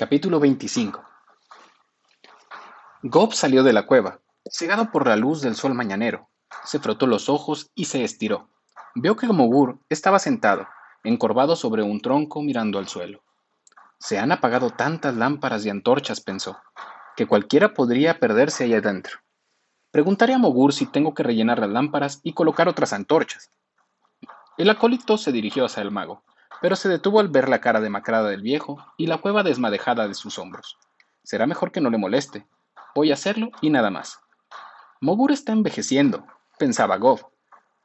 Capítulo 25 Gob salió de la cueva, cegado por la luz del sol mañanero. Se frotó los ojos y se estiró. Vio que Mogur estaba sentado, encorvado sobre un tronco mirando al suelo. Se han apagado tantas lámparas y antorchas, pensó, que cualquiera podría perderse ahí adentro. Preguntaré a Mogur si tengo que rellenar las lámparas y colocar otras antorchas. El acólito se dirigió hacia el mago pero se detuvo al ver la cara demacrada del viejo y la cueva desmadejada de sus hombros. Será mejor que no le moleste. Voy a hacerlo y nada más. Mogur está envejeciendo, pensaba Gov.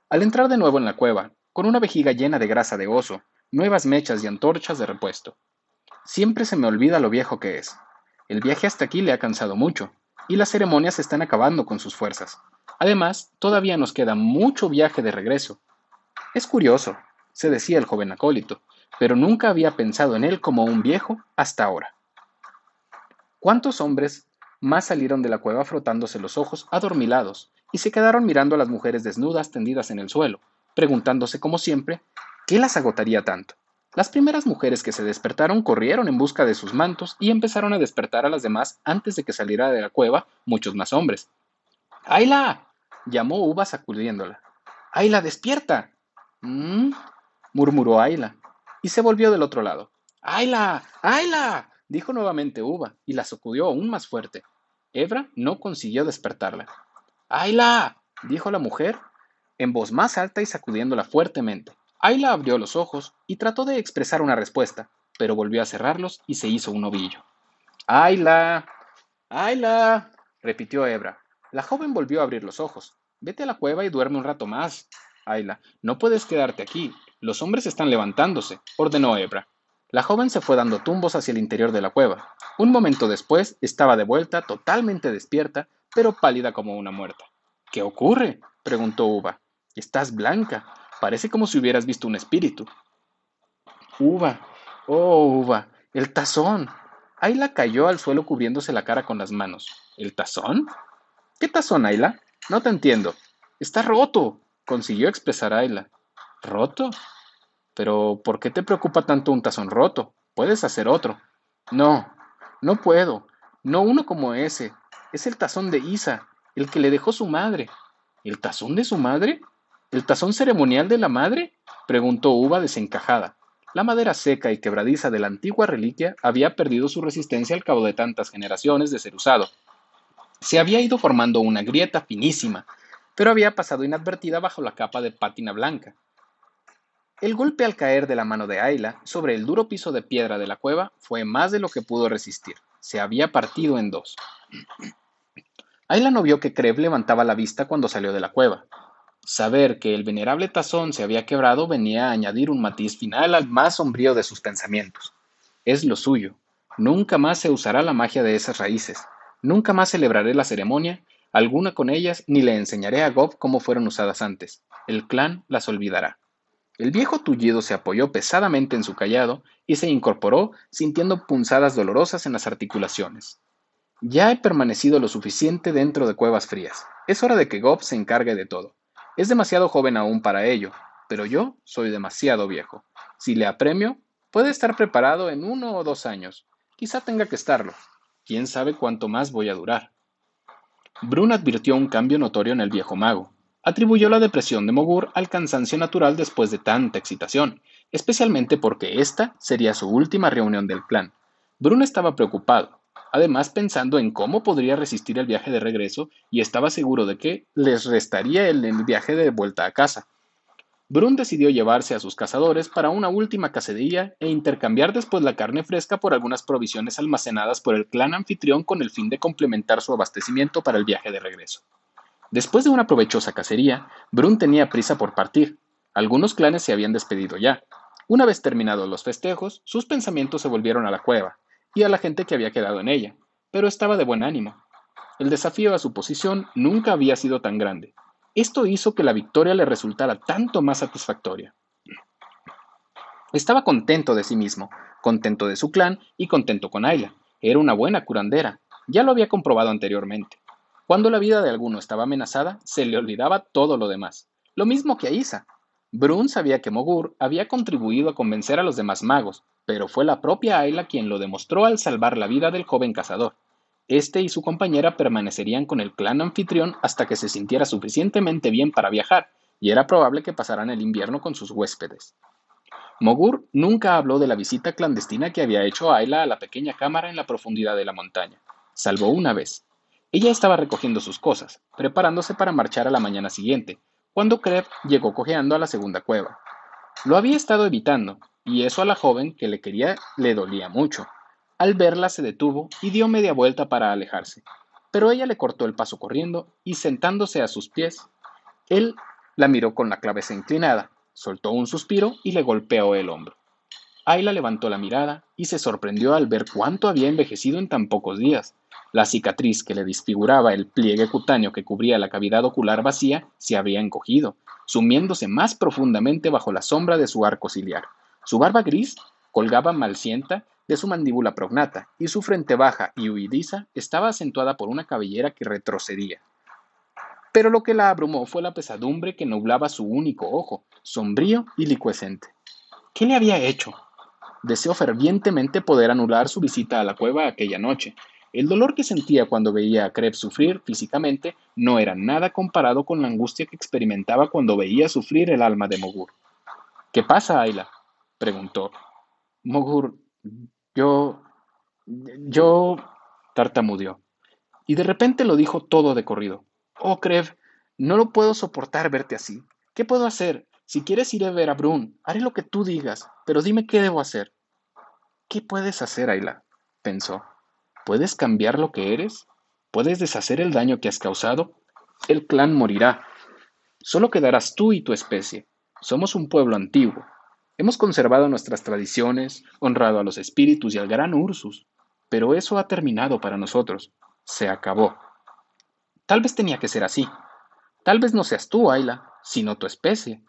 Al entrar de nuevo en la cueva, con una vejiga llena de grasa de oso, nuevas mechas y antorchas de repuesto. Siempre se me olvida lo viejo que es. El viaje hasta aquí le ha cansado mucho, y las ceremonias están acabando con sus fuerzas. Además, todavía nos queda mucho viaje de regreso. Es curioso, se decía el joven acólito, pero nunca había pensado en él como un viejo hasta ahora. ¿Cuántos hombres más salieron de la cueva frotándose los ojos adormilados y se quedaron mirando a las mujeres desnudas tendidas en el suelo, preguntándose como siempre, ¿qué las agotaría tanto? Las primeras mujeres que se despertaron corrieron en busca de sus mantos y empezaron a despertar a las demás antes de que saliera de la cueva muchos más hombres. ¡Ayla! llamó Uva sacudiéndola. ¡Ayla, despierta! ¿Mm? Murmuró Ayla, y se volvió del otro lado. ¡Ayla! ¡Ayla! dijo nuevamente Uva, y la sacudió aún más fuerte. Ebra no consiguió despertarla. ¡Ayla! dijo la mujer, en voz más alta y sacudiéndola fuertemente. Ayla abrió los ojos y trató de expresar una respuesta, pero volvió a cerrarlos y se hizo un ovillo. ¡Ayla! ¡Ayla! repitió Ebra. La joven volvió a abrir los ojos. Vete a la cueva y duerme un rato más. Ayla, no puedes quedarte aquí. Los hombres están levantándose, ordenó Ebra. La joven se fue dando tumbos hacia el interior de la cueva. Un momento después estaba de vuelta, totalmente despierta, pero pálida como una muerta. ¿Qué ocurre? preguntó Uva. Estás blanca. Parece como si hubieras visto un espíritu. Uva. Oh, Uva. El tazón. Ayla cayó al suelo cubriéndose la cara con las manos. ¿El tazón? ¿Qué tazón, Ayla? No te entiendo. Está roto, consiguió expresar Ayla. ¿Roto? Pero, ¿por qué te preocupa tanto un tazón roto? Puedes hacer otro. No, no puedo. No uno como ese. Es el tazón de Isa, el que le dejó su madre. ¿El tazón de su madre? ¿El tazón ceremonial de la madre? preguntó Uva desencajada. La madera seca y quebradiza de la antigua reliquia había perdido su resistencia al cabo de tantas generaciones de ser usado. Se había ido formando una grieta finísima, pero había pasado inadvertida bajo la capa de pátina blanca. El golpe al caer de la mano de Ayla sobre el duro piso de piedra de la cueva fue más de lo que pudo resistir. Se había partido en dos. Ayla no vio que Kreb levantaba la vista cuando salió de la cueva. Saber que el venerable tazón se había quebrado venía a añadir un matiz final al más sombrío de sus pensamientos. Es lo suyo. Nunca más se usará la magia de esas raíces. Nunca más celebraré la ceremonia alguna con ellas, ni le enseñaré a Gob cómo fueron usadas antes. El clan las olvidará. El viejo tullido se apoyó pesadamente en su callado y se incorporó sintiendo punzadas dolorosas en las articulaciones. Ya he permanecido lo suficiente dentro de cuevas frías. Es hora de que Gob se encargue de todo. Es demasiado joven aún para ello, pero yo soy demasiado viejo. Si le apremio, puede estar preparado en uno o dos años. Quizá tenga que estarlo. ¿Quién sabe cuánto más voy a durar? Brun advirtió un cambio notorio en el viejo mago. Atribuyó la depresión de Mogur al cansancio natural después de tanta excitación, especialmente porque esta sería su última reunión del clan. Brun estaba preocupado, además pensando en cómo podría resistir el viaje de regreso y estaba seguro de que les restaría el, el viaje de vuelta a casa. Brun decidió llevarse a sus cazadores para una última cacería e intercambiar después la carne fresca por algunas provisiones almacenadas por el clan anfitrión con el fin de complementar su abastecimiento para el viaje de regreso. Después de una provechosa cacería, Brun tenía prisa por partir. Algunos clanes se habían despedido ya. Una vez terminados los festejos, sus pensamientos se volvieron a la cueva y a la gente que había quedado en ella, pero estaba de buen ánimo. El desafío a su posición nunca había sido tan grande. Esto hizo que la victoria le resultara tanto más satisfactoria. Estaba contento de sí mismo, contento de su clan y contento con Ayla. Era una buena curandera, ya lo había comprobado anteriormente. Cuando la vida de alguno estaba amenazada, se le olvidaba todo lo demás. Lo mismo que a Isa. Brun sabía que Mogur había contribuido a convencer a los demás magos, pero fue la propia Ayla quien lo demostró al salvar la vida del joven cazador. Este y su compañera permanecerían con el clan anfitrión hasta que se sintiera suficientemente bien para viajar, y era probable que pasaran el invierno con sus huéspedes. Mogur nunca habló de la visita clandestina que había hecho Ayla a la pequeña cámara en la profundidad de la montaña, salvo una vez. Ella estaba recogiendo sus cosas, preparándose para marchar a la mañana siguiente, cuando Kreb llegó cojeando a la segunda cueva. Lo había estado evitando, y eso a la joven que le quería le dolía mucho. Al verla se detuvo y dio media vuelta para alejarse, pero ella le cortó el paso corriendo y sentándose a sus pies, él la miró con la cabeza inclinada, soltó un suspiro y le golpeó el hombro. Ayla levantó la mirada y se sorprendió al ver cuánto había envejecido en tan pocos días. La cicatriz que le disfiguraba el pliegue cutáneo que cubría la cavidad ocular vacía se había encogido, sumiéndose más profundamente bajo la sombra de su arco ciliar. Su barba gris colgaba malcienta de su mandíbula prognata, y su frente baja y huidiza estaba acentuada por una cabellera que retrocedía. Pero lo que la abrumó fue la pesadumbre que nublaba su único ojo, sombrío y licuescente. ¿Qué le había hecho? Deseó fervientemente poder anular su visita a la cueva aquella noche. El dolor que sentía cuando veía a Krebs sufrir físicamente no era nada comparado con la angustia que experimentaba cuando veía sufrir el alma de Mogur. ¿Qué pasa, Ayla? preguntó. Mogur, yo... yo... tartamudeó. Y de repente lo dijo todo de corrido. Oh, Krev, no lo puedo soportar verte así. ¿Qué puedo hacer? Si quieres ir a ver a Brun, haré lo que tú digas, pero dime qué debo hacer. ¿Qué puedes hacer, Ayla? pensó. ¿Puedes cambiar lo que eres? ¿Puedes deshacer el daño que has causado? El clan morirá. Solo quedarás tú y tu especie. Somos un pueblo antiguo, Hemos conservado nuestras tradiciones, honrado a los espíritus y al gran Ursus, pero eso ha terminado para nosotros. Se acabó. Tal vez tenía que ser así. Tal vez no seas tú, Ayla, sino tu especie.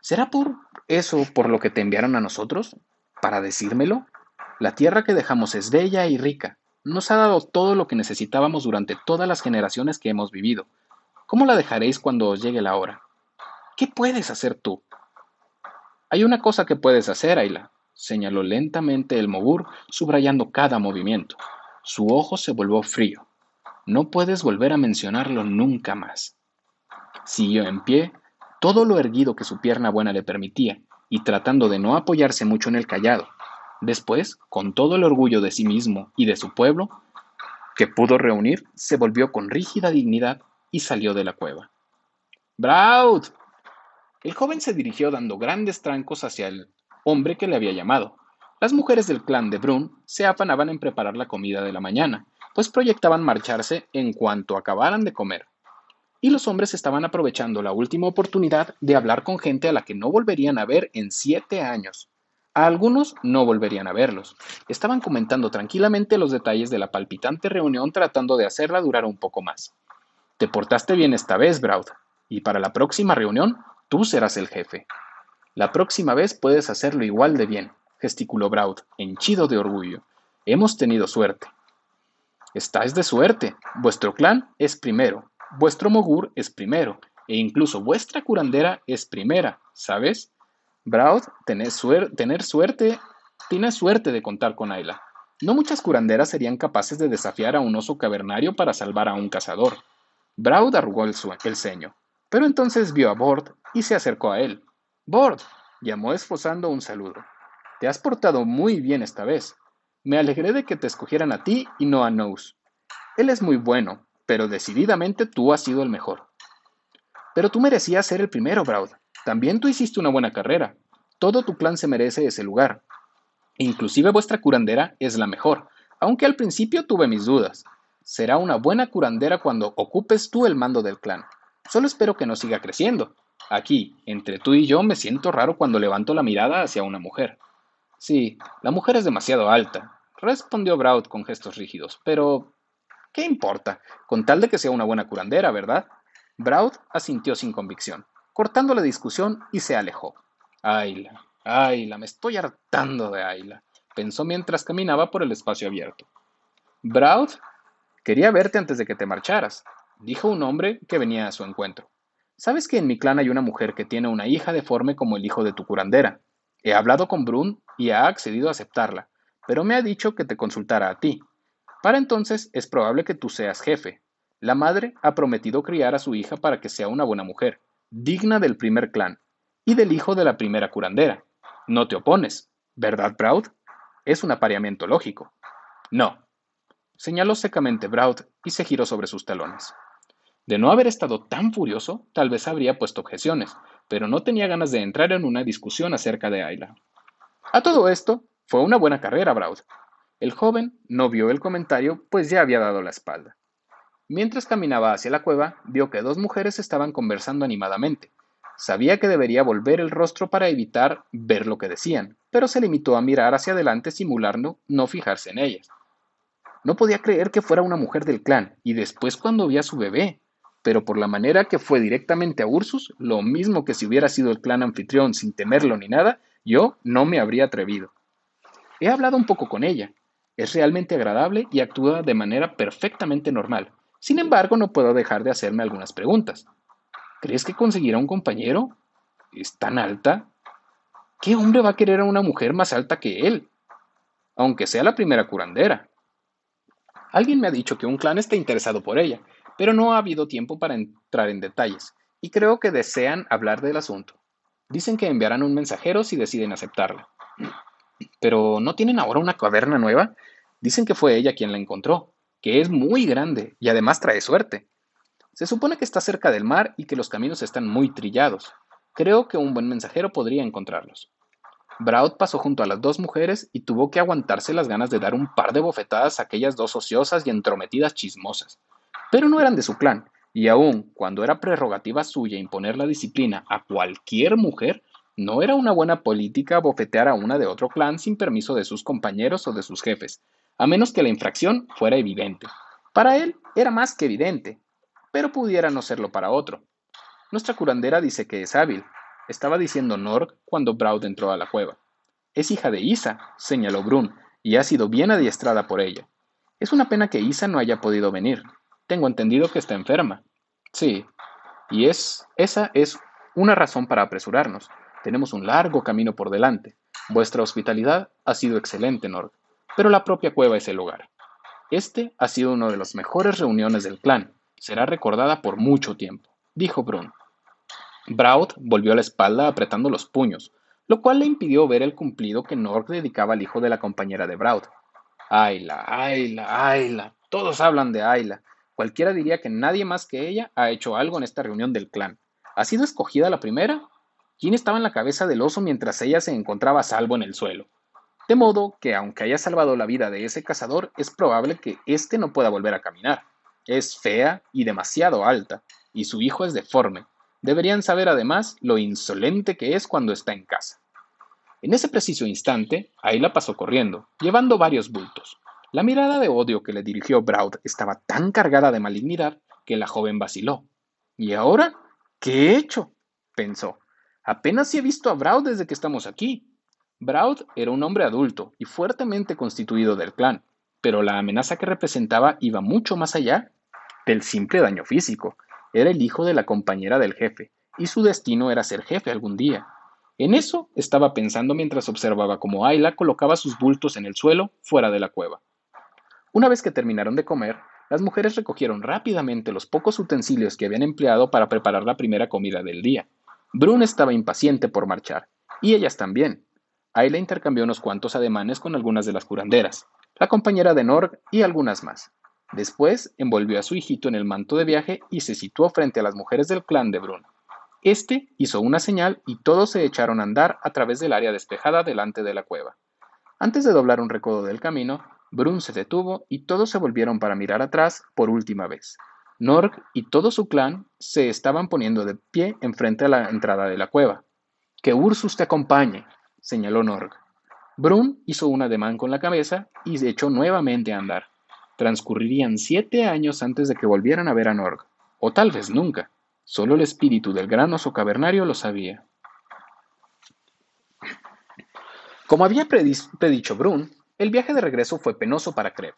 ¿Será por eso por lo que te enviaron a nosotros? ¿Para decírmelo? La tierra que dejamos es bella y rica. Nos ha dado todo lo que necesitábamos durante todas las generaciones que hemos vivido. ¿Cómo la dejaréis cuando os llegue la hora? ¿Qué puedes hacer tú? Hay una cosa que puedes hacer, Ayla, señaló lentamente el Mogur, subrayando cada movimiento. Su ojo se volvió frío. No puedes volver a mencionarlo nunca más. Siguió en pie, todo lo erguido que su pierna buena le permitía, y tratando de no apoyarse mucho en el callado. Después, con todo el orgullo de sí mismo y de su pueblo que pudo reunir, se volvió con rígida dignidad y salió de la cueva. ¡Braut! El joven se dirigió dando grandes trancos hacia el hombre que le había llamado. Las mujeres del clan de Brun se afanaban en preparar la comida de la mañana, pues proyectaban marcharse en cuanto acabaran de comer. Y los hombres estaban aprovechando la última oportunidad de hablar con gente a la que no volverían a ver en siete años. A algunos no volverían a verlos. Estaban comentando tranquilamente los detalles de la palpitante reunión tratando de hacerla durar un poco más. Te portaste bien esta vez, Braud, y para la próxima reunión Tú serás el jefe. La próxima vez puedes hacerlo igual de bien, gesticuló Braud, henchido de orgullo. Hemos tenido suerte. Estáis de suerte. Vuestro clan es primero, vuestro mogur es primero, e incluso vuestra curandera es primera, ¿sabes? Braud, tener suerte, tienes suerte de contar con Ayla. No muchas curanderas serían capaces de desafiar a un oso cavernario para salvar a un cazador. Braud arrugó el, ceño. Pero entonces vio a Bord y se acercó a él. Bord, llamó esposando un saludo. Te has portado muy bien esta vez. Me alegré de que te escogieran a ti y no a Nose. Él es muy bueno, pero decididamente tú has sido el mejor. Pero tú merecías ser el primero, Braud. También tú hiciste una buena carrera. Todo tu clan se merece ese lugar. Inclusive vuestra curandera es la mejor, aunque al principio tuve mis dudas. Será una buena curandera cuando ocupes tú el mando del clan. Solo espero que no siga creciendo. Aquí, entre tú y yo, me siento raro cuando levanto la mirada hacia una mujer. Sí, la mujer es demasiado alta, respondió Braud con gestos rígidos, pero... ¿Qué importa? Con tal de que sea una buena curandera, ¿verdad? Braud asintió sin convicción, cortando la discusión y se alejó. Ayla, Ayla, me estoy hartando de Ayla, pensó mientras caminaba por el espacio abierto. Braud, quería verte antes de que te marcharas dijo un hombre que venía a su encuentro. Sabes que en mi clan hay una mujer que tiene una hija deforme como el hijo de tu curandera. He hablado con Brun y ha accedido a aceptarla, pero me ha dicho que te consultara a ti. Para entonces es probable que tú seas jefe. La madre ha prometido criar a su hija para que sea una buena mujer, digna del primer clan y del hijo de la primera curandera. No te opones, ¿verdad, Braud? Es un apareamiento lógico. No, señaló secamente Braud y se giró sobre sus talones. De no haber estado tan furioso, tal vez habría puesto objeciones, pero no tenía ganas de entrar en una discusión acerca de Ayla. A todo esto, fue una buena carrera, Braud. El joven no vio el comentario, pues ya había dado la espalda. Mientras caminaba hacia la cueva, vio que dos mujeres estaban conversando animadamente. Sabía que debería volver el rostro para evitar ver lo que decían, pero se limitó a mirar hacia adelante simulando no fijarse en ellas. No podía creer que fuera una mujer del clan, y después cuando vi a su bebé, pero por la manera que fue directamente a Ursus, lo mismo que si hubiera sido el clan anfitrión sin temerlo ni nada, yo no me habría atrevido. He hablado un poco con ella. Es realmente agradable y actúa de manera perfectamente normal. Sin embargo, no puedo dejar de hacerme algunas preguntas. ¿Crees que conseguirá un compañero? ¿Es tan alta? ¿Qué hombre va a querer a una mujer más alta que él? Aunque sea la primera curandera. Alguien me ha dicho que un clan está interesado por ella, pero no ha habido tiempo para entrar en detalles, y creo que desean hablar del asunto. Dicen que enviarán un mensajero si deciden aceptarla. Pero ¿no tienen ahora una caverna nueva? Dicen que fue ella quien la encontró, que es muy grande y además trae suerte. Se supone que está cerca del mar y que los caminos están muy trillados. Creo que un buen mensajero podría encontrarlos. Braud pasó junto a las dos mujeres y tuvo que aguantarse las ganas de dar un par de bofetadas a aquellas dos ociosas y entrometidas chismosas pero no eran de su clan, y aun cuando era prerrogativa suya imponer la disciplina a cualquier mujer, no era una buena política bofetear a una de otro clan sin permiso de sus compañeros o de sus jefes, a menos que la infracción fuera evidente. Para él era más que evidente, pero pudiera no serlo para otro. Nuestra curandera dice que es hábil, estaba diciendo Norg cuando Braud entró a la cueva. Es hija de Isa, señaló Brun, y ha sido bien adiestrada por ella. Es una pena que Isa no haya podido venir, tengo entendido que está enferma. Sí, y es esa es una razón para apresurarnos. Tenemos un largo camino por delante. Vuestra hospitalidad ha sido excelente, Nord, pero la propia cueva es el hogar. Este ha sido una de las mejores reuniones del clan. Será recordada por mucho tiempo, dijo Brun. Braud volvió la espalda apretando los puños, lo cual le impidió ver el cumplido que Norg dedicaba al hijo de la compañera de Braud. Ayla, Ayla, Ayla. Todos hablan de Ayla. Cualquiera diría que nadie más que ella ha hecho algo en esta reunión del clan. ¿Ha sido escogida la primera? ¿Quién estaba en la cabeza del oso mientras ella se encontraba a salvo en el suelo? De modo que, aunque haya salvado la vida de ese cazador, es probable que éste no pueda volver a caminar. Es fea y demasiado alta, y su hijo es deforme. Deberían saber además lo insolente que es cuando está en casa. En ese preciso instante, Ayla pasó corriendo, llevando varios bultos. La mirada de odio que le dirigió Braud estaba tan cargada de malignidad que la joven vaciló. ¿Y ahora? ¿Qué he hecho? pensó. Apenas he visto a Braud desde que estamos aquí. Braud era un hombre adulto y fuertemente constituido del clan, pero la amenaza que representaba iba mucho más allá del simple daño físico. Era el hijo de la compañera del jefe, y su destino era ser jefe algún día. En eso estaba pensando mientras observaba cómo Ayla colocaba sus bultos en el suelo fuera de la cueva. Una vez que terminaron de comer, las mujeres recogieron rápidamente los pocos utensilios que habían empleado para preparar la primera comida del día. Brun estaba impaciente por marchar, y ellas también. Ayla intercambió unos cuantos ademanes con algunas de las curanderas, la compañera de Norg y algunas más. Después envolvió a su hijito en el manto de viaje y se situó frente a las mujeres del clan de Brun. Este hizo una señal y todos se echaron a andar a través del área despejada delante de la cueva. Antes de doblar un recodo del camino, Brun se detuvo y todos se volvieron para mirar atrás por última vez. Norg y todo su clan se estaban poniendo de pie enfrente a la entrada de la cueva. Que Ursus te acompañe, señaló Norg. Brun hizo un ademán con la cabeza y se echó nuevamente a andar. Transcurrirían siete años antes de que volvieran a ver a Norg, o tal vez nunca. Solo el espíritu del gran oso cavernario lo sabía. Como había predicho Brun, el viaje de regreso fue penoso para Kreb.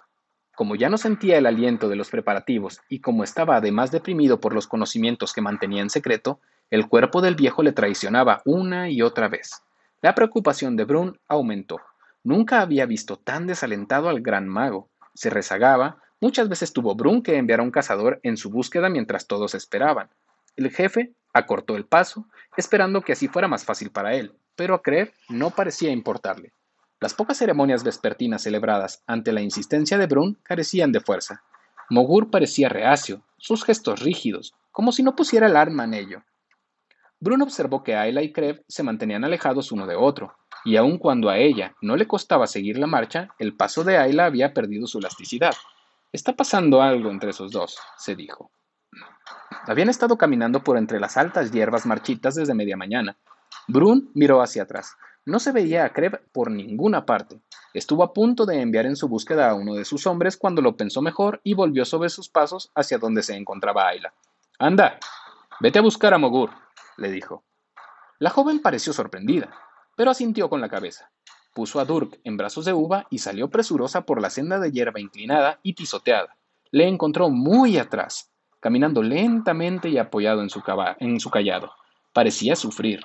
Como ya no sentía el aliento de los preparativos y como estaba además deprimido por los conocimientos que mantenía en secreto, el cuerpo del viejo le traicionaba una y otra vez. La preocupación de Brun aumentó. Nunca había visto tan desalentado al gran mago. Se rezagaba, muchas veces tuvo Brun que enviar a un cazador en su búsqueda mientras todos esperaban. El jefe acortó el paso, esperando que así fuera más fácil para él, pero a creer no parecía importarle. Las pocas ceremonias vespertinas celebradas ante la insistencia de Brun carecían de fuerza. Mogur parecía reacio, sus gestos rígidos, como si no pusiera el arma en ello. Brun observó que Ayla y Krev se mantenían alejados uno de otro, y aun cuando a ella no le costaba seguir la marcha, el paso de Ayla había perdido su elasticidad. Está pasando algo entre esos dos, se dijo. Habían estado caminando por entre las altas hierbas marchitas desde media mañana. Brun miró hacia atrás. No se veía a Kreb por ninguna parte. Estuvo a punto de enviar en su búsqueda a uno de sus hombres cuando lo pensó mejor y volvió sobre sus pasos hacia donde se encontraba Ayla. Anda, vete a buscar a Mogur, le dijo. La joven pareció sorprendida, pero asintió con la cabeza. Puso a Durk en brazos de uva y salió presurosa por la senda de hierba inclinada y pisoteada. Le encontró muy atrás, caminando lentamente y apoyado en su, en su callado. Parecía sufrir.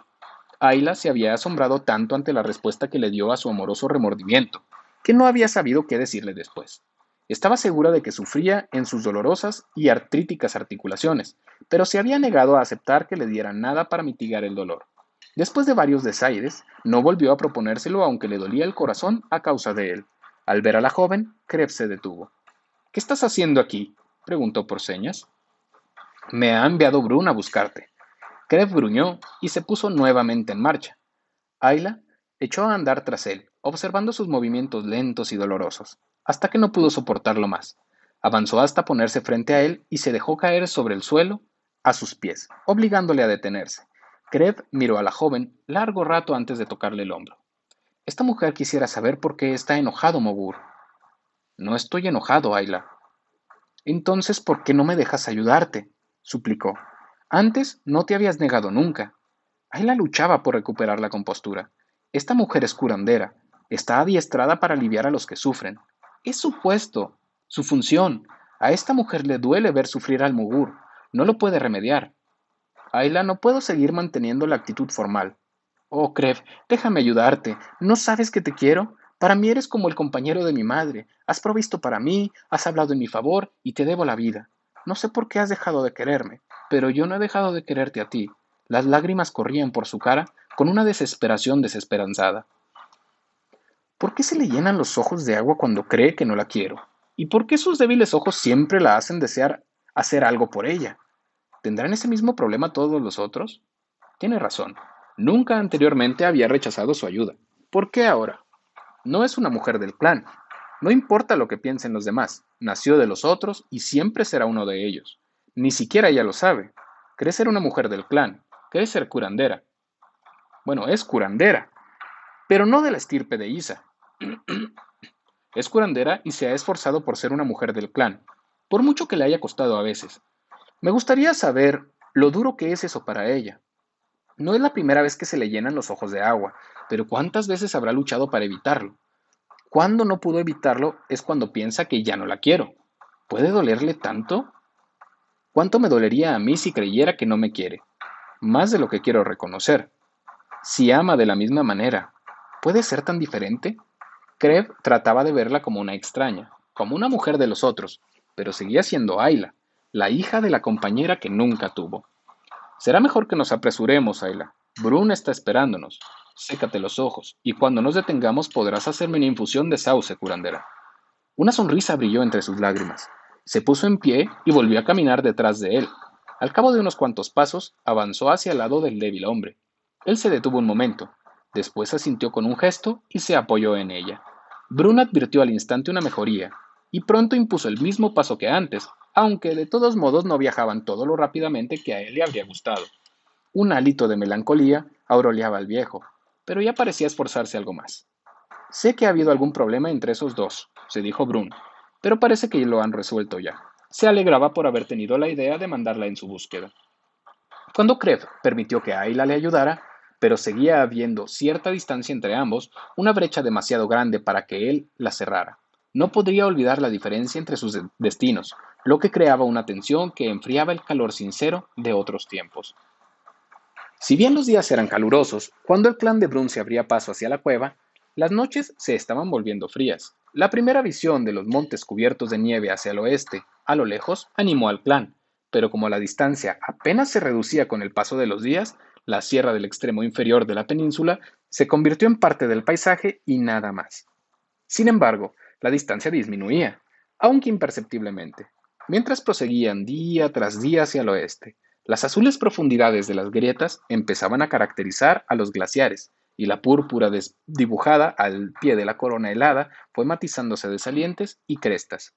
Ayla se había asombrado tanto ante la respuesta que le dio a su amoroso remordimiento, que no había sabido qué decirle después. Estaba segura de que sufría en sus dolorosas y artríticas articulaciones, pero se había negado a aceptar que le dieran nada para mitigar el dolor. Después de varios desaires, no volvió a proponérselo aunque le dolía el corazón a causa de él. Al ver a la joven, Krebs se detuvo. ¿Qué estás haciendo aquí? preguntó por señas. Me ha enviado Brun a buscarte. Krev gruñó y se puso nuevamente en marcha. Ayla echó a andar tras él, observando sus movimientos lentos y dolorosos, hasta que no pudo soportarlo más. Avanzó hasta ponerse frente a él y se dejó caer sobre el suelo a sus pies, obligándole a detenerse. Krev miró a la joven largo rato antes de tocarle el hombro. Esta mujer quisiera saber por qué está enojado Mogur. No estoy enojado, Ayla. Entonces, ¿por qué no me dejas ayudarte? suplicó. Antes no te habías negado nunca. Ayla luchaba por recuperar la compostura. Esta mujer es curandera. Está adiestrada para aliviar a los que sufren. Es su puesto, su función. A esta mujer le duele ver sufrir al Mugur. No lo puede remediar. Ayla, no puedo seguir manteniendo la actitud formal. Oh, Krev, déjame ayudarte. ¿No sabes que te quiero? Para mí eres como el compañero de mi madre. Has provisto para mí, has hablado en mi favor y te debo la vida. No sé por qué has dejado de quererme, pero yo no he dejado de quererte a ti. Las lágrimas corrían por su cara con una desesperación desesperanzada. ¿Por qué se le llenan los ojos de agua cuando cree que no la quiero? ¿Y por qué sus débiles ojos siempre la hacen desear hacer algo por ella? ¿Tendrán ese mismo problema todos los otros? Tiene razón. Nunca anteriormente había rechazado su ayuda. ¿Por qué ahora? No es una mujer del clan. No importa lo que piensen los demás. Nació de los otros y siempre será uno de ellos. Ni siquiera ella lo sabe. Cree ser una mujer del clan. Cree ser curandera. Bueno, es curandera. Pero no de la estirpe de Isa. es curandera y se ha esforzado por ser una mujer del clan. Por mucho que le haya costado a veces. Me gustaría saber lo duro que es eso para ella. No es la primera vez que se le llenan los ojos de agua, pero ¿cuántas veces habrá luchado para evitarlo? Cuando no pudo evitarlo es cuando piensa que ya no la quiero. ¿Puede dolerle tanto? ¿Cuánto me dolería a mí si creyera que no me quiere? Más de lo que quiero reconocer. Si ama de la misma manera, ¿puede ser tan diferente? Krev trataba de verla como una extraña, como una mujer de los otros, pero seguía siendo Ayla, la hija de la compañera que nunca tuvo. Será mejor que nos apresuremos, Ayla. Brun está esperándonos. Sécate los ojos, y cuando nos detengamos podrás hacerme una infusión de sauce, curandera. Una sonrisa brilló entre sus lágrimas. Se puso en pie y volvió a caminar detrás de él. Al cabo de unos cuantos pasos, avanzó hacia el lado del débil hombre. Él se detuvo un momento, después asintió con un gesto y se apoyó en ella. Brun advirtió al instante una mejoría, y pronto impuso el mismo paso que antes, aunque de todos modos no viajaban todo lo rápidamente que a él le habría gustado. Un hálito de melancolía auroleaba al viejo, pero ya parecía esforzarse algo más. Sé que ha habido algún problema entre esos dos, se dijo Brun, pero parece que lo han resuelto ya. Se alegraba por haber tenido la idea de mandarla en su búsqueda. Cuando Krev permitió que Ayla le ayudara, pero seguía habiendo cierta distancia entre ambos, una brecha demasiado grande para que él la cerrara. No podría olvidar la diferencia entre sus destinos, lo que creaba una tensión que enfriaba el calor sincero de otros tiempos. Si bien los días eran calurosos, cuando el clan de Brun se abría paso hacia la cueva, las noches se estaban volviendo frías. La primera visión de los montes cubiertos de nieve hacia el oeste, a lo lejos, animó al clan, pero como la distancia apenas se reducía con el paso de los días, la sierra del extremo inferior de la península se convirtió en parte del paisaje y nada más. Sin embargo, la distancia disminuía, aunque imperceptiblemente, mientras proseguían día tras día hacia el oeste. Las azules profundidades de las grietas empezaban a caracterizar a los glaciares, y la púrpura dibujada al pie de la corona helada fue matizándose de salientes y crestas.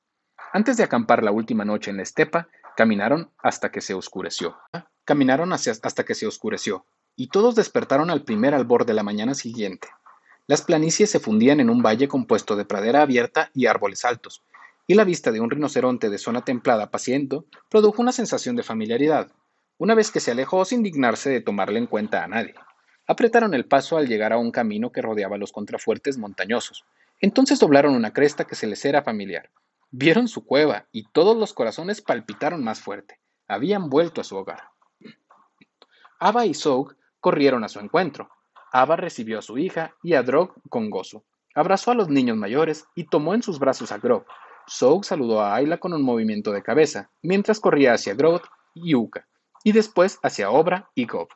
Antes de acampar la última noche en la estepa, caminaron hasta que se oscureció. Caminaron hasta que se oscureció, y todos despertaron al primer albor de la mañana siguiente. Las planicies se fundían en un valle compuesto de pradera abierta y árboles altos, y la vista de un rinoceronte de zona templada paciendo produjo una sensación de familiaridad, una vez que se alejó sin dignarse de tomarle en cuenta a nadie. Apretaron el paso al llegar a un camino que rodeaba los contrafuertes montañosos. Entonces doblaron una cresta que se les era familiar. Vieron su cueva y todos los corazones palpitaron más fuerte. Habían vuelto a su hogar. Ava y Zog corrieron a su encuentro. Ava recibió a su hija y a Drog con gozo. Abrazó a los niños mayores y tomó en sus brazos a Grog. Zog saludó a Ayla con un movimiento de cabeza, mientras corría hacia Grog y Uka y después hacia Obra y Gob.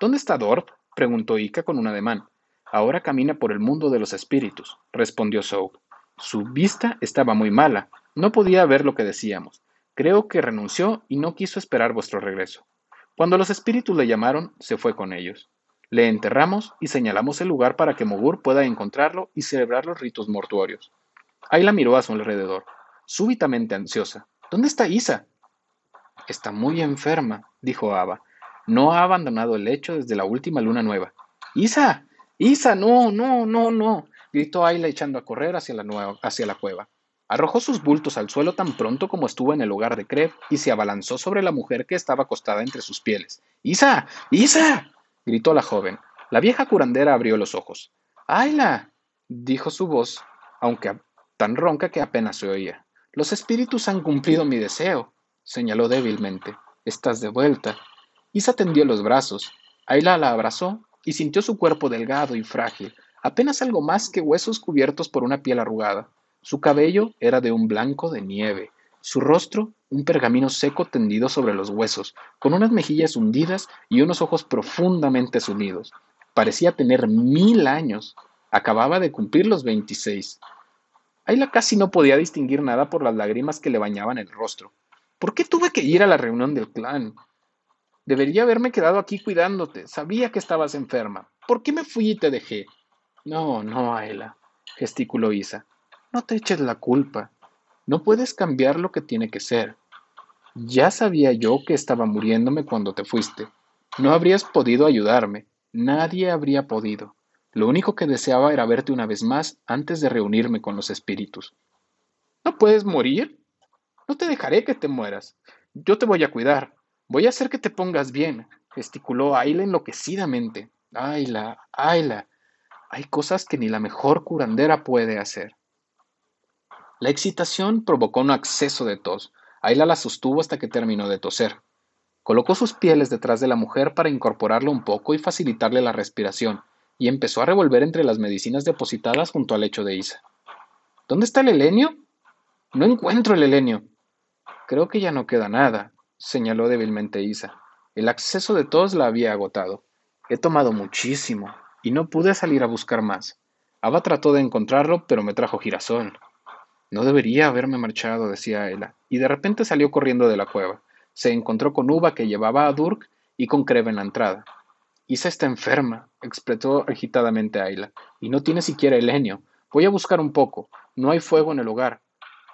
¿Dónde está Dorp? preguntó Ika con un ademán. Ahora camina por el mundo de los espíritus, respondió Soug. Su vista estaba muy mala, no podía ver lo que decíamos. Creo que renunció y no quiso esperar vuestro regreso. Cuando los espíritus le llamaron, se fue con ellos. Le enterramos y señalamos el lugar para que Mogur pueda encontrarlo y celebrar los ritos mortuorios. Ayla miró a su alrededor, súbitamente ansiosa. ¿Dónde está Isa? Está muy enferma, dijo Ava. No ha abandonado el lecho desde la última luna nueva. ¡Isa! ¡Isa! ¡No, no, no, no! gritó Ayla echando a correr hacia la, hacia la cueva. Arrojó sus bultos al suelo tan pronto como estuvo en el hogar de Kreb y se abalanzó sobre la mujer que estaba acostada entre sus pieles. ¡Isa! ¡Isa! gritó la joven. La vieja curandera abrió los ojos. ¡Ayla! dijo su voz, aunque tan ronca que apenas se oía. Los espíritus han cumplido mi deseo señaló débilmente. Estás de vuelta. Isa tendió los brazos. Ayla la abrazó y sintió su cuerpo delgado y frágil, apenas algo más que huesos cubiertos por una piel arrugada. Su cabello era de un blanco de nieve, su rostro un pergamino seco tendido sobre los huesos, con unas mejillas hundidas y unos ojos profundamente sumidos. Parecía tener mil años. Acababa de cumplir los veintiséis. Ayla casi no podía distinguir nada por las lágrimas que le bañaban el rostro. ¿Por qué tuve que ir a la reunión del clan? Debería haberme quedado aquí cuidándote. Sabía que estabas enferma. ¿Por qué me fui y te dejé? No, no, Aela, gesticuló Isa. No te eches la culpa. No puedes cambiar lo que tiene que ser. Ya sabía yo que estaba muriéndome cuando te fuiste. No habrías podido ayudarme. Nadie habría podido. Lo único que deseaba era verte una vez más antes de reunirme con los espíritus. ¿No puedes morir? No te dejaré que te mueras. Yo te voy a cuidar. Voy a hacer que te pongas bien, gesticuló Ayla enloquecidamente. Ayla, Ayla, hay cosas que ni la mejor curandera puede hacer. La excitación provocó un acceso de tos. Ayla la sostuvo hasta que terminó de toser. Colocó sus pieles detrás de la mujer para incorporarlo un poco y facilitarle la respiración, y empezó a revolver entre las medicinas depositadas junto al lecho de Isa. ¿Dónde está el helenio? No encuentro el helenio. Creo que ya no queda nada, señaló débilmente Isa. El acceso de todos la había agotado. He tomado muchísimo y no pude salir a buscar más. Ava trató de encontrarlo, pero me trajo girasol. No debería haberme marchado, decía Ella, y de repente salió corriendo de la cueva. Se encontró con Uva que llevaba a Durk y con Kreb en la entrada. Isa está enferma, expresó agitadamente Ayla, y no tiene siquiera helenio. Voy a buscar un poco. No hay fuego en el hogar.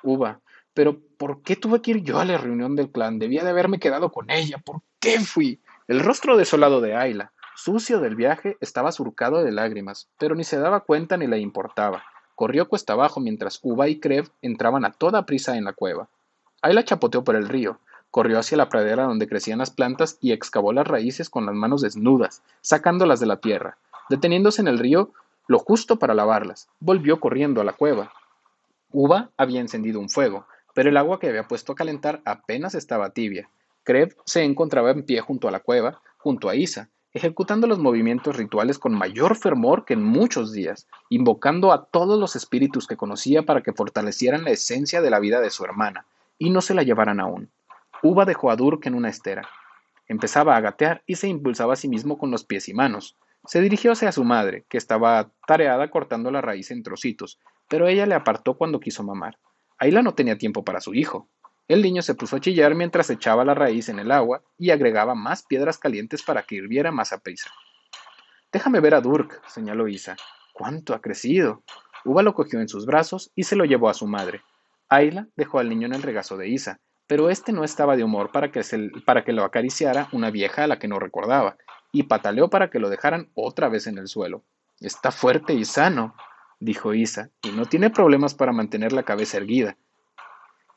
Uva, pero ¿por qué tuve que ir yo a la reunión del clan? Debía de haberme quedado con ella. ¿Por qué fui? El rostro desolado de Ayla, sucio del viaje, estaba surcado de lágrimas, pero ni se daba cuenta ni le importaba. Corrió cuesta abajo mientras Uba y Krev entraban a toda prisa en la cueva. Ayla chapoteó por el río, corrió hacia la pradera donde crecían las plantas y excavó las raíces con las manos desnudas, sacándolas de la tierra. Deteniéndose en el río lo justo para lavarlas, volvió corriendo a la cueva. Uva había encendido un fuego, pero el agua que había puesto a calentar apenas estaba tibia. Kreb se encontraba en pie junto a la cueva, junto a Isa, ejecutando los movimientos rituales con mayor fervor que en muchos días, invocando a todos los espíritus que conocía para que fortalecieran la esencia de la vida de su hermana, y no se la llevaran aún. Uva dejó a Durk en una estera. Empezaba a gatear y se impulsaba a sí mismo con los pies y manos. Se dirigió hacia su madre, que estaba tareada cortando la raíz en trocitos, pero ella le apartó cuando quiso mamar. Ayla no tenía tiempo para su hijo. El niño se puso a chillar mientras echaba la raíz en el agua y agregaba más piedras calientes para que hirviera más a prisa. Déjame ver a Durk, señaló Isa. ¿Cuánto ha crecido? Uva lo cogió en sus brazos y se lo llevó a su madre. Ayla dejó al niño en el regazo de Isa, pero este no estaba de humor para que, para que lo acariciara una vieja a la que no recordaba, y pataleó para que lo dejaran otra vez en el suelo. Está fuerte y sano, dijo Isa, y no tiene problemas para mantener la cabeza erguida.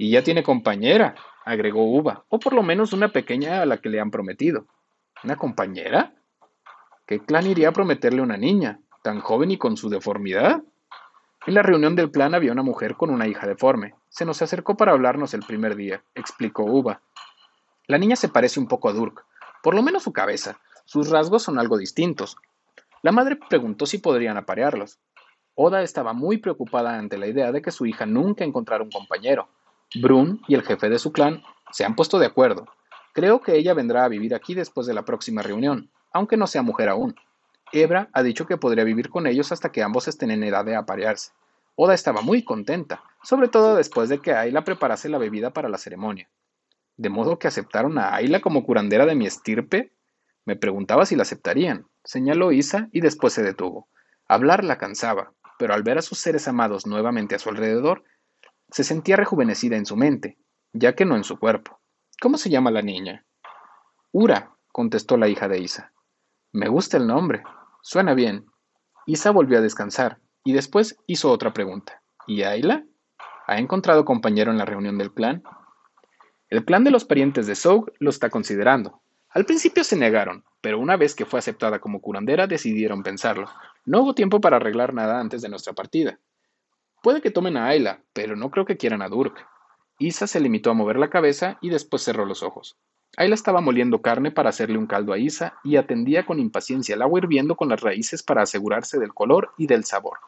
Y ya tiene compañera, agregó Uva, o por lo menos una pequeña a la que le han prometido. ¿Una compañera? ¿Qué clan iría a prometerle una niña, tan joven y con su deformidad? En la reunión del clan había una mujer con una hija deforme. Se nos acercó para hablarnos el primer día, explicó Uva. La niña se parece un poco a Durk, por lo menos su cabeza, sus rasgos son algo distintos. La madre preguntó si podrían aparearlos. Oda estaba muy preocupada ante la idea de que su hija nunca encontrara un compañero. Brun y el jefe de su clan se han puesto de acuerdo. Creo que ella vendrá a vivir aquí después de la próxima reunión, aunque no sea mujer aún. Ebra ha dicho que podría vivir con ellos hasta que ambos estén en edad de aparearse. Oda estaba muy contenta, sobre todo después de que Ayla preparase la bebida para la ceremonia. ¿De modo que aceptaron a Ayla como curandera de mi estirpe? Me preguntaba si la aceptarían, señaló Isa y después se detuvo. Hablar la cansaba, pero al ver a sus seres amados nuevamente a su alrededor, se sentía rejuvenecida en su mente, ya que no en su cuerpo. ¿Cómo se llama la niña? Ura, contestó la hija de Isa. Me gusta el nombre. Suena bien. Isa volvió a descansar y después hizo otra pregunta. ¿Y Ayla? ¿Ha encontrado compañero en la reunión del clan? El clan de los parientes de Soug lo está considerando, al principio se negaron, pero una vez que fue aceptada como curandera decidieron pensarlo. No hubo tiempo para arreglar nada antes de nuestra partida. Puede que tomen a Ayla, pero no creo que quieran a Durk. Isa se limitó a mover la cabeza y después cerró los ojos. Ayla estaba moliendo carne para hacerle un caldo a Isa y atendía con impaciencia el agua hirviendo con las raíces para asegurarse del color y del sabor.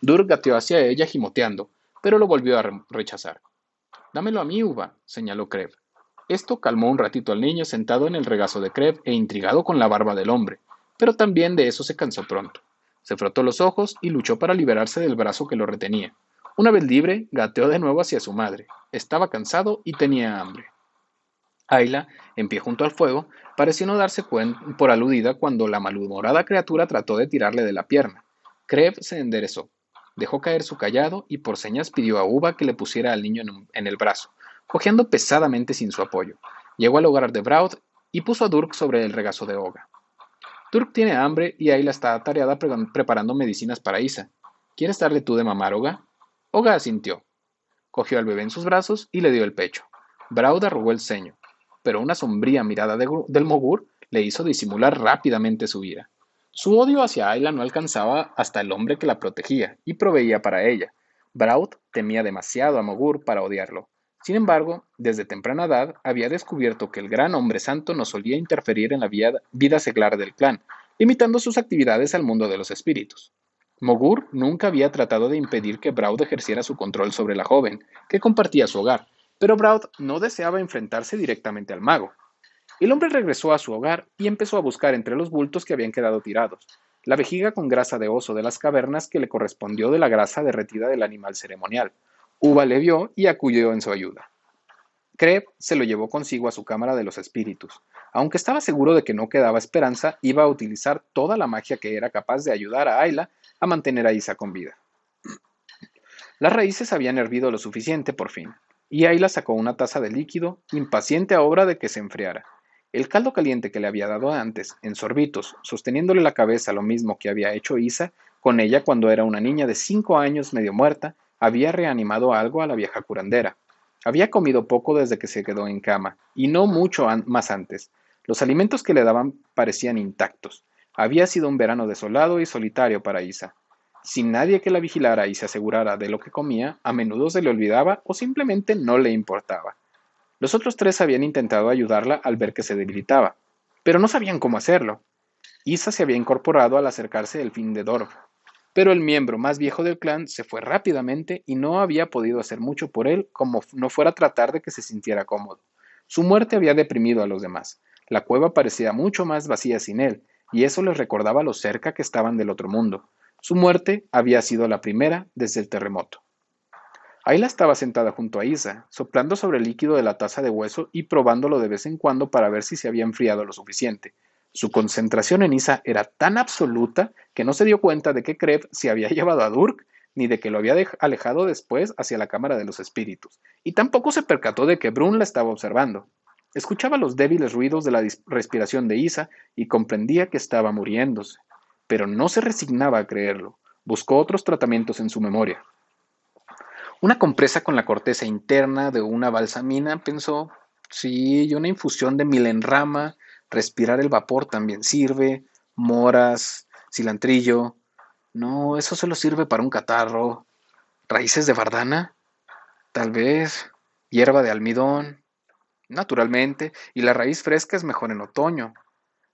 Durk gateó hacia ella gimoteando, pero lo volvió a rechazar. Dámelo a mí, Uva, señaló Krev. Esto calmó un ratito al niño sentado en el regazo de Kreb e intrigado con la barba del hombre, pero también de eso se cansó pronto. Se frotó los ojos y luchó para liberarse del brazo que lo retenía. Una vez libre, gateó de nuevo hacia su madre. Estaba cansado y tenía hambre. Ayla, en pie junto al fuego, pareció no darse por aludida cuando la malhumorada criatura trató de tirarle de la pierna. Kreb se enderezó, dejó caer su callado y por señas pidió a Uva que le pusiera al niño en el brazo, cojeando pesadamente sin su apoyo. Llegó al hogar de Braud y puso a Durk sobre el regazo de Oga. Durk tiene hambre y Ayla está atareada preparando medicinas para Isa. ¿Quieres darle tú de mamar, Oga? Oga asintió. Cogió al bebé en sus brazos y le dio el pecho. Braud arrugó el ceño, pero una sombría mirada del Mogur le hizo disimular rápidamente su ira. Su odio hacia Ayla no alcanzaba hasta el hombre que la protegía y proveía para ella. Braud temía demasiado a Mogur para odiarlo. Sin embargo, desde temprana edad había descubierto que el gran hombre santo no solía interferir en la vida seglar del clan, limitando sus actividades al mundo de los espíritus. Mogur nunca había tratado de impedir que Braud ejerciera su control sobre la joven, que compartía su hogar, pero Braud no deseaba enfrentarse directamente al mago. El hombre regresó a su hogar y empezó a buscar entre los bultos que habían quedado tirados, la vejiga con grasa de oso de las cavernas que le correspondió de la grasa derretida del animal ceremonial, Uva le vio y acudió en su ayuda. Kreb se lo llevó consigo a su cámara de los espíritus. Aunque estaba seguro de que no quedaba esperanza, iba a utilizar toda la magia que era capaz de ayudar a Ayla a mantener a Isa con vida. Las raíces habían hervido lo suficiente por fin, y Ayla sacó una taza de líquido, impaciente a obra de que se enfriara. El caldo caliente que le había dado antes, en sorbitos, sosteniéndole la cabeza lo mismo que había hecho Isa con ella cuando era una niña de cinco años medio muerta, había reanimado algo a la vieja curandera. Había comido poco desde que se quedó en cama, y no mucho más antes. Los alimentos que le daban parecían intactos. Había sido un verano desolado y solitario para Isa. Sin nadie que la vigilara y se asegurara de lo que comía, a menudo se le olvidaba o simplemente no le importaba. Los otros tres habían intentado ayudarla al ver que se debilitaba, pero no sabían cómo hacerlo. Isa se había incorporado al acercarse el fin de Dorf, pero el miembro más viejo del clan se fue rápidamente y no había podido hacer mucho por él como no fuera tratar de que se sintiera cómodo. Su muerte había deprimido a los demás. La cueva parecía mucho más vacía sin él, y eso les recordaba lo cerca que estaban del otro mundo. Su muerte había sido la primera desde el terremoto. Ayla estaba sentada junto a Isa, soplando sobre el líquido de la taza de hueso y probándolo de vez en cuando para ver si se había enfriado lo suficiente. Su concentración en Isa era tan absoluta que no se dio cuenta de que Kreb se había llevado a Durk ni de que lo había alejado después hacia la cámara de los espíritus, y tampoco se percató de que Brun la estaba observando. Escuchaba los débiles ruidos de la respiración de Isa y comprendía que estaba muriéndose, pero no se resignaba a creerlo. Buscó otros tratamientos en su memoria. Una compresa con la corteza interna de una balsamina, pensó. Sí, y una infusión de milenrama, respirar el vapor también sirve, moras, cilantrillo. No, eso solo sirve para un catarro. Raíces de bardana, tal vez, hierba de almidón, naturalmente, y la raíz fresca es mejor en otoño.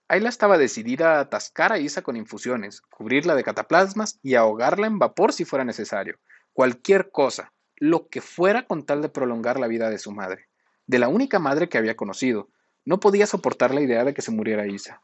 Ayla estaba decidida a atascar a Isa con infusiones, cubrirla de cataplasmas y ahogarla en vapor si fuera necesario. Cualquier cosa, lo que fuera con tal de prolongar la vida de su madre, de la única madre que había conocido. No podía soportar la idea de que se muriera Isa.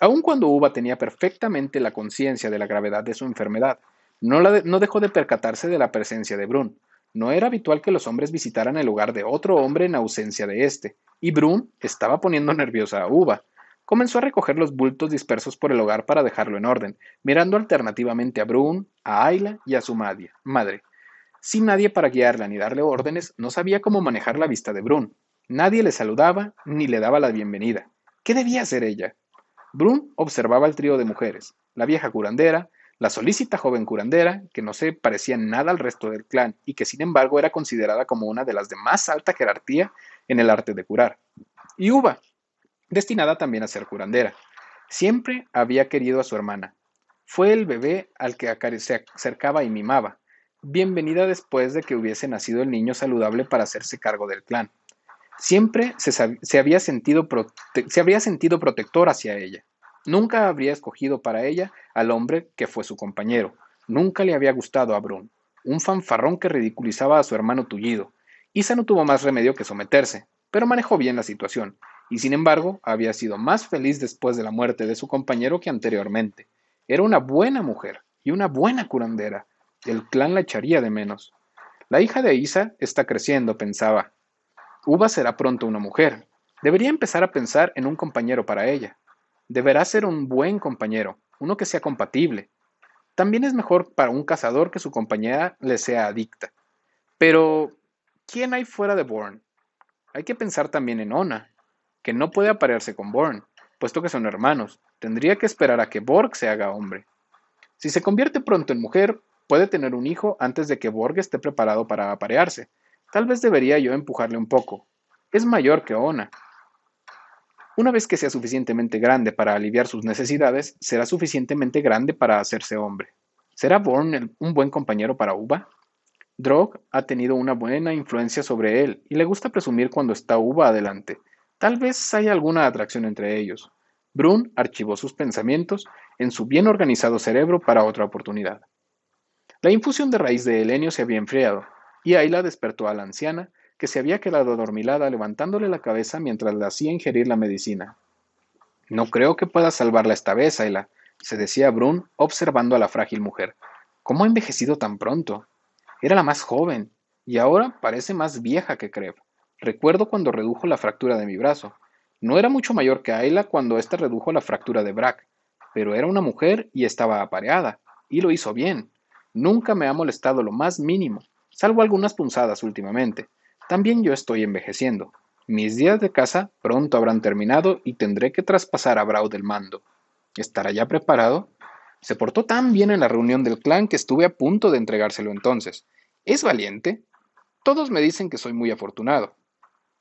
Aun cuando Uva tenía perfectamente la conciencia de la gravedad de su enfermedad, no, no, dejó de percatarse de la presencia de Brun. No era habitual que los hombres visitaran el hogar de otro hombre en ausencia de éste, y Brun estaba poniendo nerviosa a Uva. Comenzó a recoger los bultos dispersos por el hogar para dejarlo en orden, mirando alternativamente a Brun, a Ayla y a su madre. Sin nadie para guiarla ni darle órdenes, no sabía cómo manejar la vista de Brun. Nadie le saludaba ni le daba la bienvenida. ¿Qué debía hacer ella? Brun observaba el trío de mujeres, la vieja curandera, la solícita joven curandera, que no se parecía nada al resto del clan y que sin embargo era considerada como una de las de más alta jerarquía en el arte de curar, y Uva, destinada también a ser curandera. Siempre había querido a su hermana. Fue el bebé al que se acercaba y mimaba, bienvenida después de que hubiese nacido el niño saludable para hacerse cargo del clan. Siempre se, había sentido se habría sentido protector hacia ella. Nunca habría escogido para ella al hombre que fue su compañero. Nunca le había gustado a Brun, un fanfarrón que ridiculizaba a su hermano tullido. Isa no tuvo más remedio que someterse, pero manejó bien la situación, y sin embargo había sido más feliz después de la muerte de su compañero que anteriormente. Era una buena mujer y una buena curandera, el clan la echaría de menos. La hija de Isa está creciendo, pensaba. Uva será pronto una mujer. Debería empezar a pensar en un compañero para ella. Deberá ser un buen compañero, uno que sea compatible. También es mejor para un cazador que su compañera le sea adicta. Pero, ¿quién hay fuera de Born? Hay que pensar también en Ona, que no puede aparearse con Born, puesto que son hermanos. Tendría que esperar a que Borg se haga hombre. Si se convierte pronto en mujer, Puede tener un hijo antes de que Borg esté preparado para aparearse. Tal vez debería yo empujarle un poco. Es mayor que Ona. Una vez que sea suficientemente grande para aliviar sus necesidades, será suficientemente grande para hacerse hombre. ¿Será Born un buen compañero para Uva? Drog ha tenido una buena influencia sobre él y le gusta presumir cuando está Uva adelante. Tal vez haya alguna atracción entre ellos. Brun archivó sus pensamientos en su bien organizado cerebro para otra oportunidad. La infusión de raíz de helenio se había enfriado, y Ayla despertó a la anciana, que se había quedado adormilada levantándole la cabeza mientras le hacía ingerir la medicina. No creo que pueda salvarla esta vez, Ayla, se decía Brun, observando a la frágil mujer. ¿Cómo ha envejecido tan pronto? Era la más joven, y ahora parece más vieja que Kreb. Recuerdo cuando redujo la fractura de mi brazo. No era mucho mayor que Ayla cuando éste redujo la fractura de Brack, pero era una mujer y estaba apareada, y lo hizo bien. Nunca me ha molestado lo más mínimo, salvo algunas punzadas últimamente. También yo estoy envejeciendo. Mis días de casa pronto habrán terminado y tendré que traspasar a Brau del mando. ¿Estará ya preparado? Se portó tan bien en la reunión del clan que estuve a punto de entregárselo entonces. ¿Es valiente? Todos me dicen que soy muy afortunado.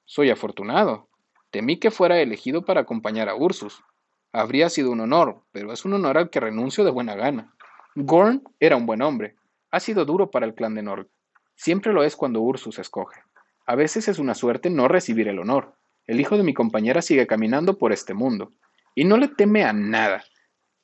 Soy afortunado. Temí que fuera elegido para acompañar a Ursus. Habría sido un honor, pero es un honor al que renuncio de buena gana. Gorn era un buen hombre. Ha sido duro para el clan de Norg. Siempre lo es cuando Ursus escoge. A veces es una suerte no recibir el honor. El hijo de mi compañera sigue caminando por este mundo. Y no le teme a nada.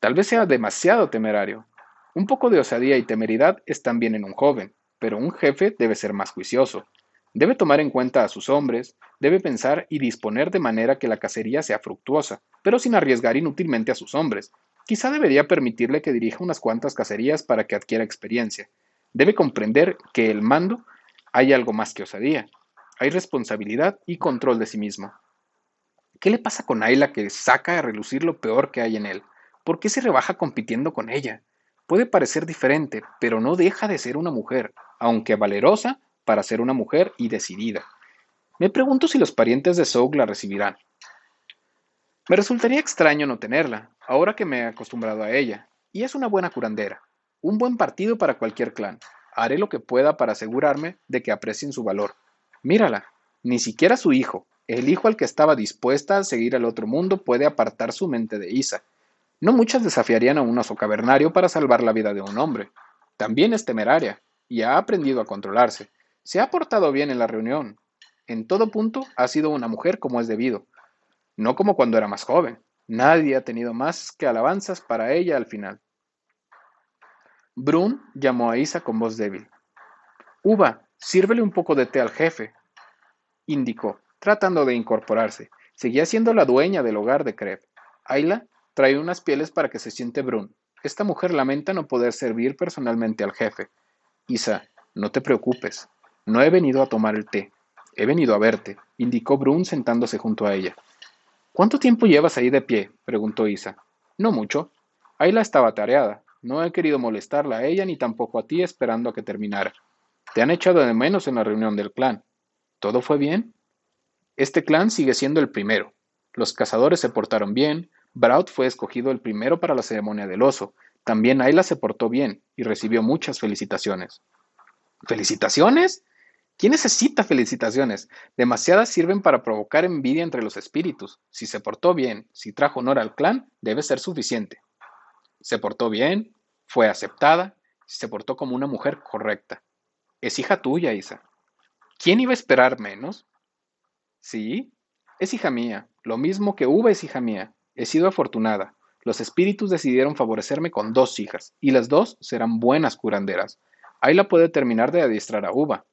Tal vez sea demasiado temerario. Un poco de osadía y temeridad están bien en un joven, pero un jefe debe ser más juicioso. Debe tomar en cuenta a sus hombres, debe pensar y disponer de manera que la cacería sea fructuosa, pero sin arriesgar inútilmente a sus hombres. Quizá debería permitirle que dirija unas cuantas cacerías para que adquiera experiencia. Debe comprender que el mando hay algo más que osadía. Hay responsabilidad y control de sí mismo. ¿Qué le pasa con Ayla que saca a relucir lo peor que hay en él? ¿Por qué se rebaja compitiendo con ella? Puede parecer diferente, pero no deja de ser una mujer, aunque valerosa para ser una mujer y decidida. Me pregunto si los parientes de Soug la recibirán. Me resultaría extraño no tenerla, ahora que me he acostumbrado a ella, y es una buena curandera. Un buen partido para cualquier clan. Haré lo que pueda para asegurarme de que aprecien su valor. Mírala, ni siquiera su hijo, el hijo al que estaba dispuesta a seguir al otro mundo, puede apartar su mente de Isa. No muchas desafiarían a un oso cavernario para salvar la vida de un hombre. También es temeraria, y ha aprendido a controlarse. Se ha portado bien en la reunión. En todo punto ha sido una mujer como es debido, no como cuando era más joven. Nadie ha tenido más que alabanzas para ella al final. Brun llamó a Isa con voz débil. Uva, sírvele un poco de té al jefe, indicó, tratando de incorporarse. Seguía siendo la dueña del hogar de Kreb. Ayla trae unas pieles para que se siente Brun. Esta mujer lamenta no poder servir personalmente al jefe. Isa, no te preocupes. No he venido a tomar el té. He venido a verte, indicó Brun sentándose junto a ella. ¿Cuánto tiempo llevas ahí de pie? preguntó Isa. No mucho. Ayla estaba tareada. No he querido molestarla a ella ni tampoco a ti esperando a que terminara. Te han echado de menos en la reunión del clan. ¿Todo fue bien? Este clan sigue siendo el primero. Los cazadores se portaron bien, Braut fue escogido el primero para la ceremonia del oso. También Ayla se portó bien y recibió muchas felicitaciones. ¿Felicitaciones? ¿Quién necesita felicitaciones? Demasiadas sirven para provocar envidia entre los espíritus. Si se portó bien, si trajo honor al clan, debe ser suficiente. Se portó bien, fue aceptada, se portó como una mujer correcta. Es hija tuya, Isa. ¿Quién iba a esperar menos? Sí, es hija mía, lo mismo que Uva es hija mía. He sido afortunada. Los espíritus decidieron favorecerme con dos hijas, y las dos serán buenas curanderas. Ayla puede terminar de adiestrar a Uva.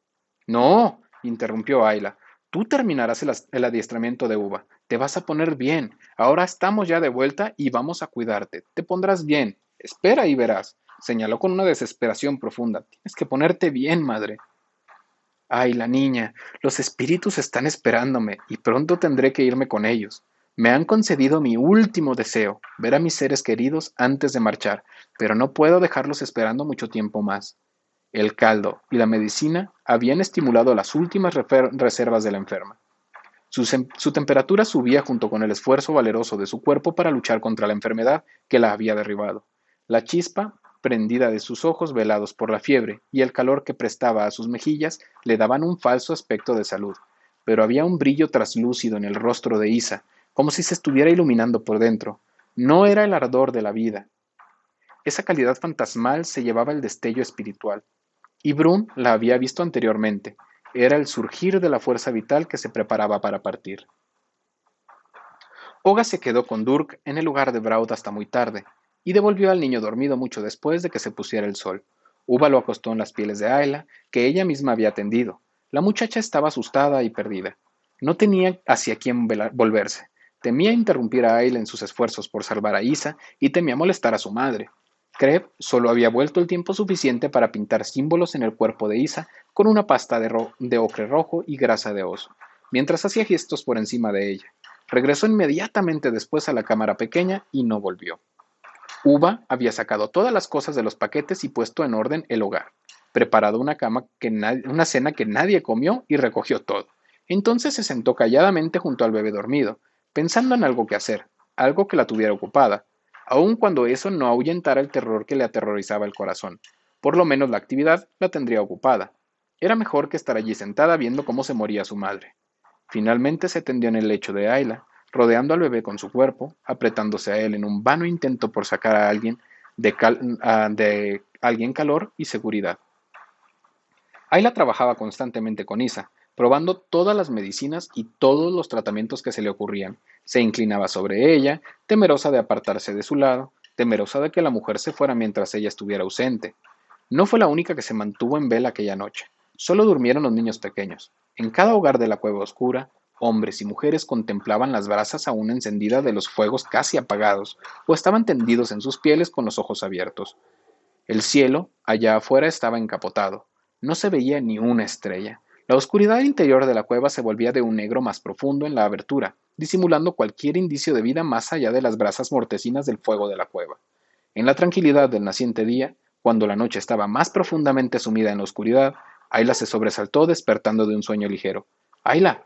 No, interrumpió Ayla. Tú terminarás el, el adiestramiento de Uva. Te vas a poner bien. Ahora estamos ya de vuelta y vamos a cuidarte. Te pondrás bien. Espera y verás señaló con una desesperación profunda. Tienes que ponerte bien, madre. Ay, la niña, los espíritus están esperándome y pronto tendré que irme con ellos. Me han concedido mi último deseo, ver a mis seres queridos antes de marchar, pero no puedo dejarlos esperando mucho tiempo más. El caldo y la medicina habían estimulado las últimas reservas de la enferma. Su, temperatura subía junto con el esfuerzo valeroso de su cuerpo para luchar contra la enfermedad que la había derribado. La chispa prendida de sus ojos velados por la fiebre y el calor que prestaba a sus mejillas le daban un falso aspecto de salud, pero había un brillo traslúcido en el rostro de Isa, como si se estuviera iluminando por dentro. No era el ardor de la vida. Esa calidad fantasmal se llevaba el destello espiritual. Y Brun la había visto anteriormente. Era el surgir de la fuerza vital que se preparaba para partir. Oga se quedó con Durk en el lugar de Braud hasta muy tarde, y devolvió al niño dormido mucho después de que se pusiera el sol. Uva lo acostó en las pieles de Ayla, que ella misma había tendido. La muchacha estaba asustada y perdida. No tenía hacia quién volverse. Temía interrumpir a Ayla en sus esfuerzos por salvar a Isa y temía molestar a su madre. Kreb solo había vuelto el tiempo suficiente para pintar símbolos en el cuerpo de Isa con una pasta de, ocre rojo y grasa de oso, mientras hacía gestos por encima de ella. Regresó inmediatamente después a la cámara pequeña y no volvió. Uva había sacado todas las cosas de los paquetes y puesto en orden el hogar, preparado una, cama que una cena que nadie comió y recogió todo. Entonces se sentó calladamente junto al bebé dormido, pensando en algo que hacer, algo que la tuviera ocupada, aun cuando eso no ahuyentara el terror que le aterrorizaba el corazón. Por lo menos la actividad la tendría ocupada. Era mejor que estar allí sentada viendo cómo se moría su madre. Finalmente se tendió en el lecho de Ayla, rodeando al bebé con su cuerpo, apretándose a él en un vano intento por sacar a alguien de, ah, de alguien calor y seguridad. Ayla trabajaba constantemente con Isa, probando todas las medicinas y todos los tratamientos que se le ocurrían. Se inclinaba sobre ella, temerosa de apartarse de su lado, temerosa de que la mujer se fuera mientras ella estuviera ausente. No fue la única que se mantuvo en vela aquella noche. Solo durmieron los niños pequeños. En cada hogar de la cueva oscura, hombres y mujeres contemplaban las brasas aún encendidas de los fuegos casi apagados, o estaban tendidos en sus pieles con los ojos abiertos. El cielo, allá afuera, estaba encapotado. No se veía ni una estrella. La oscuridad interior de la cueva se volvía de un negro más profundo en la abertura, disimulando cualquier indicio de vida más allá de las brasas mortecinas del fuego de la cueva. En la tranquilidad del naciente día, cuando la noche estaba más profundamente sumida en la oscuridad, Ayla se sobresaltó despertando de un sueño ligero. Ayla,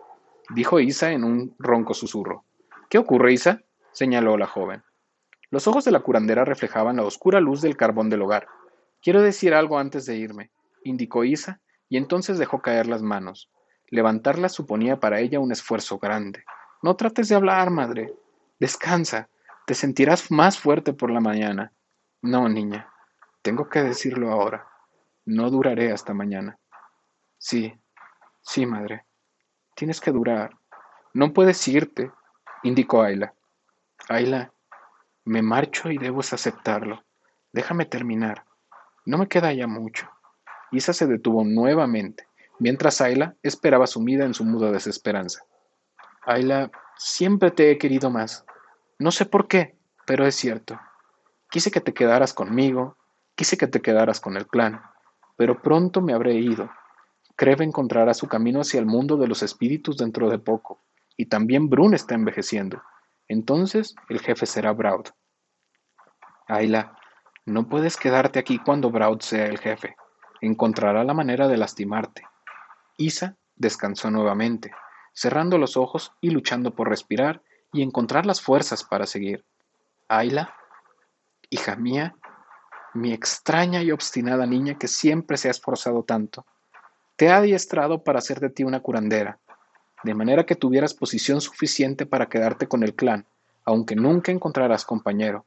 dijo Isa en un ronco susurro. ¿Qué ocurre, Isa? señaló la joven. Los ojos de la curandera reflejaban la oscura luz del carbón del hogar. Quiero decir algo antes de irme, indicó Isa, y entonces dejó caer las manos. Levantarlas suponía para ella un esfuerzo grande. No trates de hablar, madre. Descansa. Te sentirás más fuerte por la mañana. No, niña. Tengo que decirlo ahora. No duraré hasta mañana. Sí, sí, madre. Tienes que durar. No puedes irte, indicó Ayla. Ayla, me marcho y debes aceptarlo. Déjame terminar. No me queda ya mucho. Isa se detuvo nuevamente, mientras Ayla esperaba sumida en su muda desesperanza. Ayla, siempre te he querido más. No sé por qué, pero es cierto. Quise que te quedaras conmigo, quise que te quedaras con el clan, pero pronto me habré ido. Creve encontrará su camino hacia el mundo de los espíritus dentro de poco, y también Brun está envejeciendo. Entonces el jefe será Braud. Ayla, no puedes quedarte aquí cuando Braud sea el jefe encontrará la manera de lastimarte. Isa descansó nuevamente, cerrando los ojos y luchando por respirar y encontrar las fuerzas para seguir. Ayla, hija mía, mi extraña y obstinada niña que siempre se ha esforzado tanto, te ha adiestrado para hacer de ti una curandera, de manera que tuvieras posición suficiente para quedarte con el clan, aunque nunca encontrarás compañero.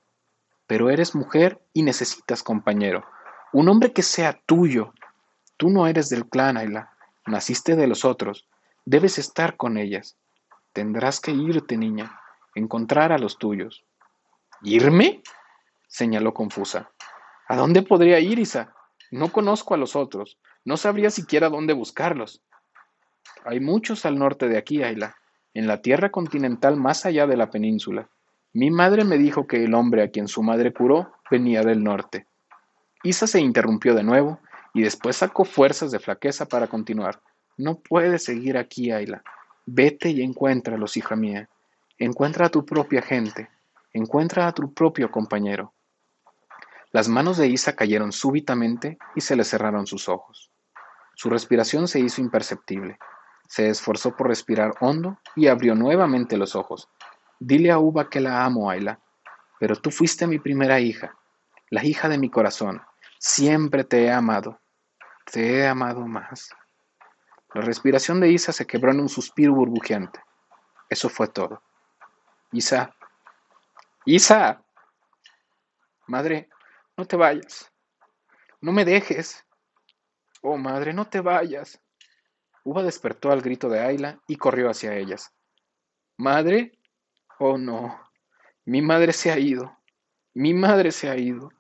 Pero eres mujer y necesitas compañero, un hombre que sea tuyo. Tú no eres del clan, Ayla. Naciste de los otros. Debes estar con ellas. Tendrás que irte, niña. Encontrar a los tuyos. ¿Irme? señaló confusa. ¿A dónde podría ir, Isa? No conozco a los otros. No sabría siquiera dónde buscarlos. Hay muchos al norte de aquí, Ayla, en la tierra continental más allá de la península. Mi madre me dijo que el hombre a quien su madre curó venía del norte. Isa se interrumpió de nuevo y después sacó fuerzas de flaqueza para continuar. No puedes seguir aquí, Ayla. Vete y encuéntralos, hija mía. Encuentra a tu propia gente. Encuentra a tu propio compañero. Las manos de Isa cayeron súbitamente y se le cerraron sus ojos. Su respiración se hizo imperceptible. Se esforzó por respirar hondo y abrió nuevamente los ojos. Dile a Uva que la amo, Ayla. Pero tú fuiste mi primera hija, la hija de mi corazón, Siempre te he amado, te he amado más. La respiración de Isa se quebró en un suspiro burbujeante. Eso fue todo. Isa, Isa, madre, no te vayas, no me dejes. Oh, madre, no te vayas. Uva despertó al grito de Ayla y corrió hacia ellas. ¿Madre? Oh, no. Mi madre se ha ido. Mi madre se ha ido.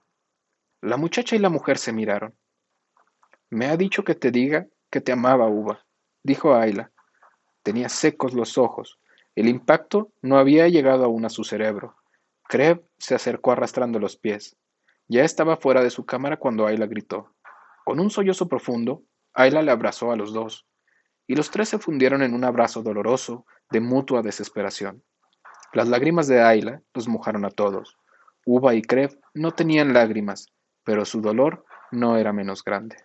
La muchacha y la mujer se miraron. Me ha dicho que te diga que te amaba, Uva, dijo Ayla. Tenía secos los ojos. El impacto no había llegado aún a su cerebro. Kreb se acercó arrastrando los pies. Ya estaba fuera de su cámara cuando Ayla gritó. Con un sollozo profundo, Ayla le abrazó a los dos, y los tres se fundieron en un abrazo doloroso de mutua desesperación. Las lágrimas de Ayla los mojaron a todos. Uva y Kreb no tenían lágrimas, pero su dolor no era menos grande.